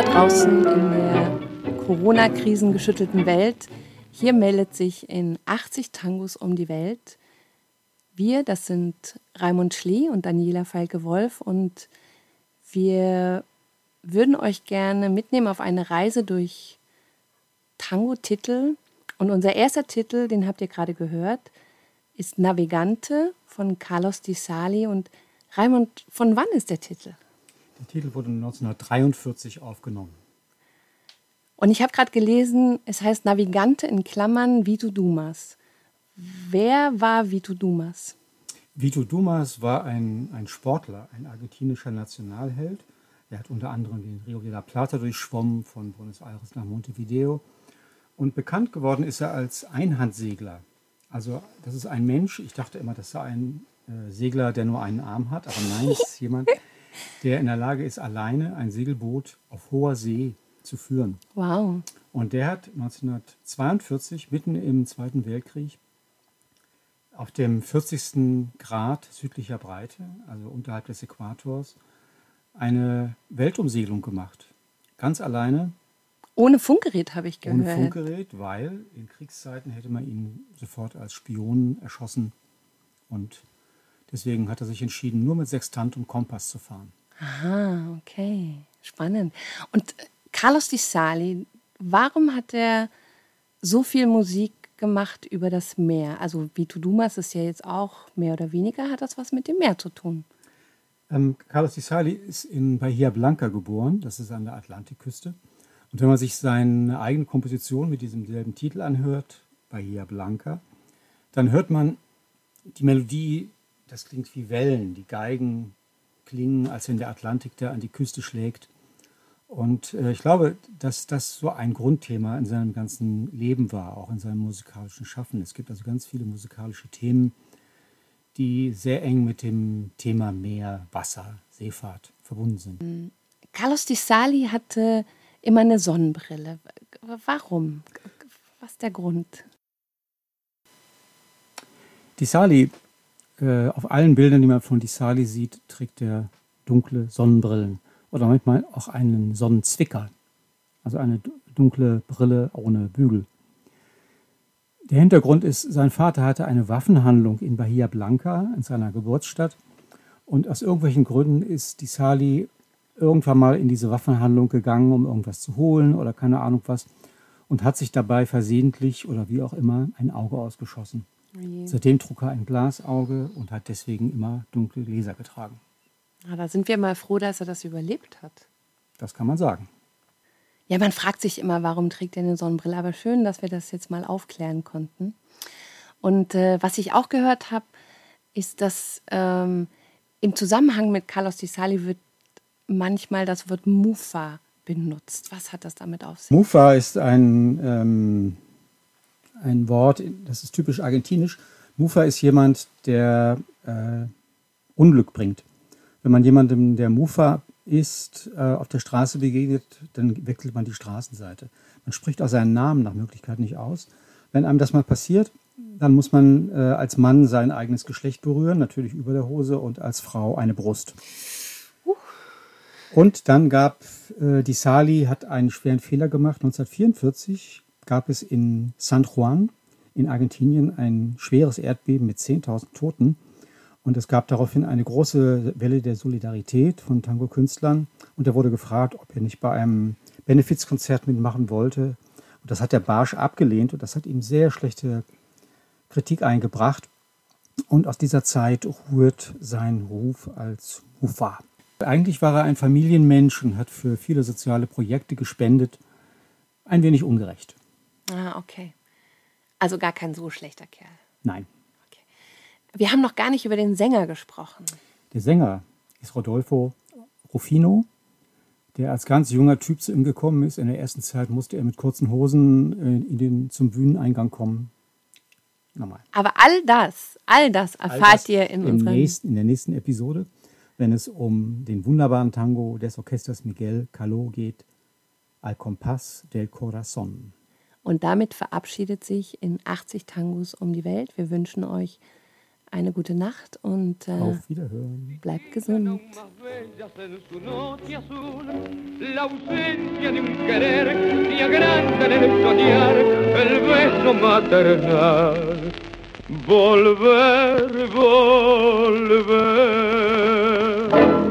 draußen in der Corona-Krisen geschüttelten Welt. Hier meldet sich in 80 Tangos um die Welt. Wir, das sind Raimund Schlee und Daniela Falke-Wolf und wir würden euch gerne mitnehmen auf eine Reise durch Tango-Titel. Und unser erster Titel, den habt ihr gerade gehört, ist Navigante von Carlos Di Sali. Und Raimund, von wann ist der Titel? Der Titel wurde 1943 aufgenommen. Und ich habe gerade gelesen, es heißt Navigante in Klammern Vito Dumas. Wer war Vito Dumas? Vito Dumas war ein, ein Sportler, ein argentinischer Nationalheld. Er hat unter anderem den Rio de la Plata durchschwommen, von Buenos Aires nach Montevideo. Und bekannt geworden ist er als Einhandsegler. Also das ist ein Mensch, ich dachte immer, das sei ein äh, Segler, der nur einen Arm hat, aber nein, es ist jemand, der in der Lage ist, alleine ein Segelboot auf hoher See zu führen. Wow. Und der hat 1942, mitten im Zweiten Weltkrieg, auf dem 40. Grad südlicher Breite, also unterhalb des Äquators, eine Weltumsegelung gemacht. Ganz alleine. Ohne Funkgerät habe ich gehört. Ohne Funkgerät, weil in Kriegszeiten hätte man ihn sofort als Spion erschossen. Und deswegen hat er sich entschieden, nur mit Sextant und Kompass zu fahren. Aha, okay. Spannend. Und Carlos Di Sali, warum hat er so viel Musik gemacht über das Meer? Also Vito Dumas ist ja jetzt auch mehr oder weniger, hat das was mit dem Meer zu tun? Ähm, Carlos Di Sali ist in Bahia Blanca geboren, das ist an der Atlantikküste. Und wenn man sich seine eigene Komposition mit diesem selben Titel anhört, Bahia Blanca, dann hört man die Melodie, das klingt wie Wellen, die Geigen klingen, als wenn der Atlantik da an die Küste schlägt. Und äh, ich glaube, dass das so ein Grundthema in seinem ganzen Leben war, auch in seinem musikalischen Schaffen. Es gibt also ganz viele musikalische Themen, die sehr eng mit dem Thema Meer, Wasser, Seefahrt verbunden sind. Carlos Di Sali hatte immer eine Sonnenbrille. Warum? Was ist der Grund? Di Sali, äh, auf allen Bildern, die man von Di Sali sieht, trägt er dunkle Sonnenbrillen oder manchmal auch einen Sonnenzwicker, also eine dunkle Brille ohne Bügel. Der Hintergrund ist, sein Vater hatte eine Waffenhandlung in Bahia Blanca, in seiner Geburtsstadt. Und aus irgendwelchen Gründen ist die Sali irgendwann mal in diese Waffenhandlung gegangen, um irgendwas zu holen oder keine Ahnung was. Und hat sich dabei versehentlich oder wie auch immer ein Auge ausgeschossen. Oh Seitdem trug er ein Glasauge und hat deswegen immer dunkle Gläser getragen. Na, da sind wir mal froh, dass er das überlebt hat. Das kann man sagen. Ja, man fragt sich immer, warum trägt er eine Sonnenbrille. Aber schön, dass wir das jetzt mal aufklären konnten. Und äh, was ich auch gehört habe, ist, dass ähm, im Zusammenhang mit Carlos Di Sali wird manchmal das Wort Mufa benutzt. Was hat das damit auf sich? Mufa ist ein, ähm, ein Wort, das ist typisch argentinisch. Mufa ist jemand, der äh, Unglück bringt. Wenn man jemandem, der Mufa ist, äh, auf der Straße begegnet, dann wechselt man die Straßenseite. Man spricht auch seinen Namen nach Möglichkeit nicht aus. Wenn einem das mal passiert, dann muss man äh, als Mann sein eigenes Geschlecht berühren, natürlich über der Hose, und als Frau eine Brust. Und dann gab äh, die Sali hat einen schweren Fehler gemacht. 1944 gab es in San Juan in Argentinien ein schweres Erdbeben mit 10.000 Toten. Und es gab daraufhin eine große Welle der Solidarität von Tango-Künstlern. Und er wurde gefragt, ob er nicht bei einem Benefizkonzert mitmachen wollte. Und das hat der Barsch abgelehnt und das hat ihm sehr schlechte Kritik eingebracht. Und aus dieser Zeit rührt sein Ruf als Hufa. Eigentlich war er ein Familienmensch und hat für viele soziale Projekte gespendet. Ein wenig ungerecht. Ah, okay. Also gar kein so schlechter Kerl. Nein. Wir haben noch gar nicht über den Sänger gesprochen. Der Sänger ist Rodolfo Rufino, der als ganz junger Typ zu ihm gekommen ist. In der ersten Zeit musste er mit kurzen Hosen äh, in den, zum Bühneneingang kommen. Normal. Aber all das, all das erfahrt all das ihr in, unserem nächsten, in der nächsten Episode, wenn es um den wunderbaren Tango des Orchesters Miguel Caló geht, Al Compás del Corazón. Und damit verabschiedet sich in 80 Tangos um die Welt. Wir wünschen euch eine gute Nacht und äh, Auf Wiederhören. bleibt gesund. Volver, volver.